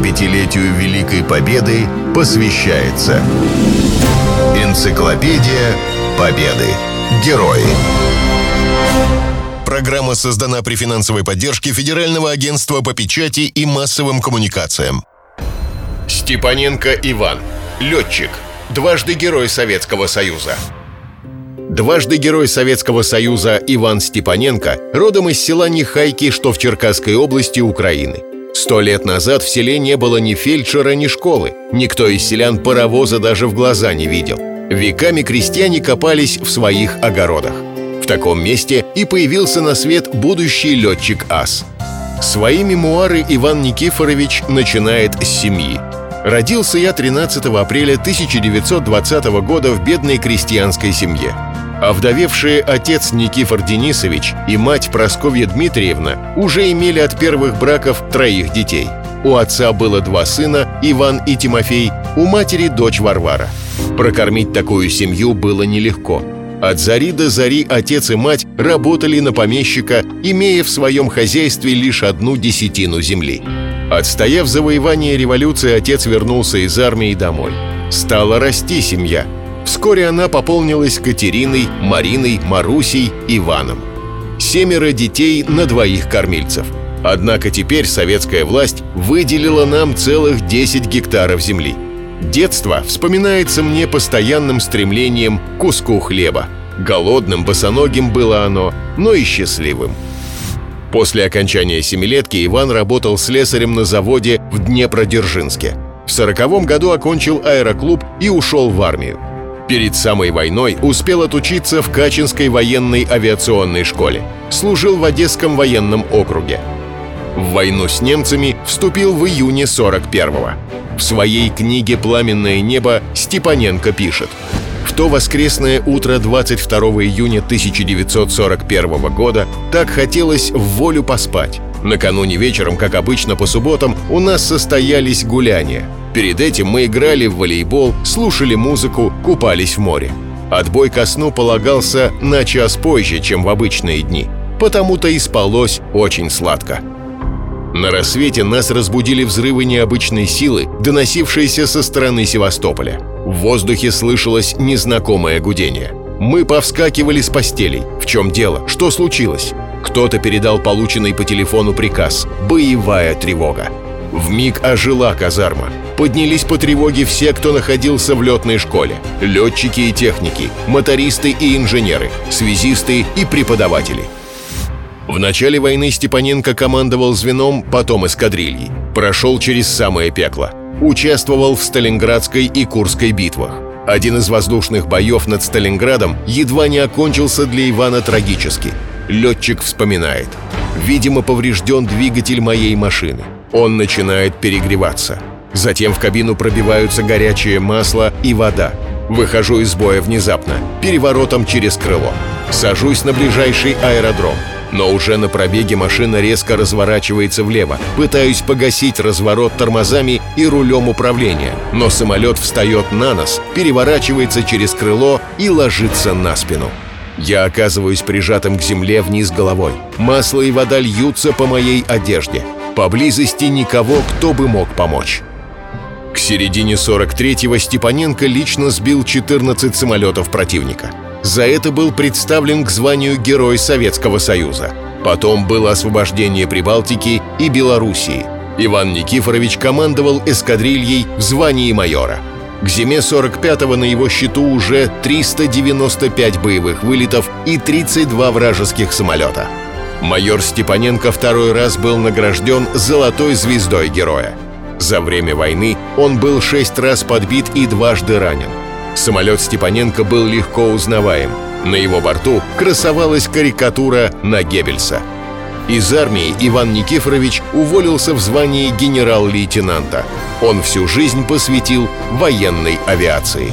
75-летию Великой Победы посвящается Энциклопедия Победы. Герои. Программа создана при финансовой поддержке Федерального агентства по печати и массовым коммуникациям. Степаненко Иван. Летчик. Дважды Герой Советского Союза. Дважды Герой Советского Союза Иван Степаненко родом из села Нехайки, что в Черкасской области Украины. Сто лет назад в селе не было ни фельдшера, ни школы. Никто из селян паровоза даже в глаза не видел. Веками крестьяне копались в своих огородах. В таком месте и появился на свет будущий летчик ас. Свои мемуары Иван Никифорович начинает с семьи. Родился я 13 апреля 1920 года в бедной крестьянской семье. Овдовевшие отец Никифор Денисович и мать Просковья Дмитриевна уже имели от первых браков троих детей. У отца было два сына, Иван и Тимофей, у матери дочь Варвара. Прокормить такую семью было нелегко. От зари до зари отец и мать работали на помещика, имея в своем хозяйстве лишь одну десятину земли. Отстояв завоевание революции, отец вернулся из армии домой. Стала расти семья – Вскоре она пополнилась Катериной, Мариной, Марусей, Иваном. Семеро детей на двоих кормильцев. Однако теперь советская власть выделила нам целых 10 гектаров земли. Детство вспоминается мне постоянным стремлением к куску хлеба. Голодным, босоногим было оно, но и счастливым. После окончания семилетки Иван работал слесарем на заводе в Днепродзержинске. В сороковом году окончил аэроклуб и ушел в армию. Перед самой войной успел отучиться в Качинской военной авиационной школе. Служил в Одесском военном округе. В войну с немцами вступил в июне 41-го. В своей книге «Пламенное небо» Степаненко пишет в то воскресное утро 22 июня 1941 года так хотелось в волю поспать. Накануне вечером, как обычно по субботам, у нас состоялись гуляния. Перед этим мы играли в волейбол, слушали музыку, купались в море. Отбой ко сну полагался на час позже, чем в обычные дни. Потому-то и спалось очень сладко. На рассвете нас разбудили взрывы необычной силы, доносившиеся со стороны Севастополя. В воздухе слышалось незнакомое гудение. Мы повскакивали с постелей. В чем дело? Что случилось? Кто-то передал полученный по телефону приказ «Боевая тревога». В миг ожила казарма. Поднялись по тревоге все, кто находился в летной школе. Летчики и техники, мотористы и инженеры, связисты и преподаватели. В начале войны Степаненко командовал звеном, потом эскадрильей. Прошел через самое пекло. Участвовал в Сталинградской и Курской битвах. Один из воздушных боев над Сталинградом едва не окончился для Ивана трагически. Летчик вспоминает. «Видимо, поврежден двигатель моей машины. Он начинает перегреваться. Затем в кабину пробиваются горячее масло и вода. Выхожу из боя внезапно, переворотом через крыло. Сажусь на ближайший аэродром. Но уже на пробеге машина резко разворачивается влево. Пытаюсь погасить разворот тормозами и рулем управления. Но самолет встает на нос, переворачивается через крыло и ложится на спину. Я оказываюсь прижатым к земле вниз головой. Масло и вода льются по моей одежде. Поблизости никого, кто бы мог помочь. К середине 43-го Степаненко лично сбил 14 самолетов противника. За это был представлен к званию Герой Советского Союза. Потом было освобождение Прибалтики и Белоруссии. Иван Никифорович командовал эскадрильей в звании майора. К зиме 45-го на его счету уже 395 боевых вылетов и 32 вражеских самолета. Майор Степаненко второй раз был награжден золотой звездой героя. За время войны он был шесть раз подбит и дважды ранен. Самолет Степаненко был легко узнаваем. На его борту красовалась карикатура на Геббельса. Из армии Иван Никифорович уволился в звании генерал-лейтенанта. Он всю жизнь посвятил военной авиации.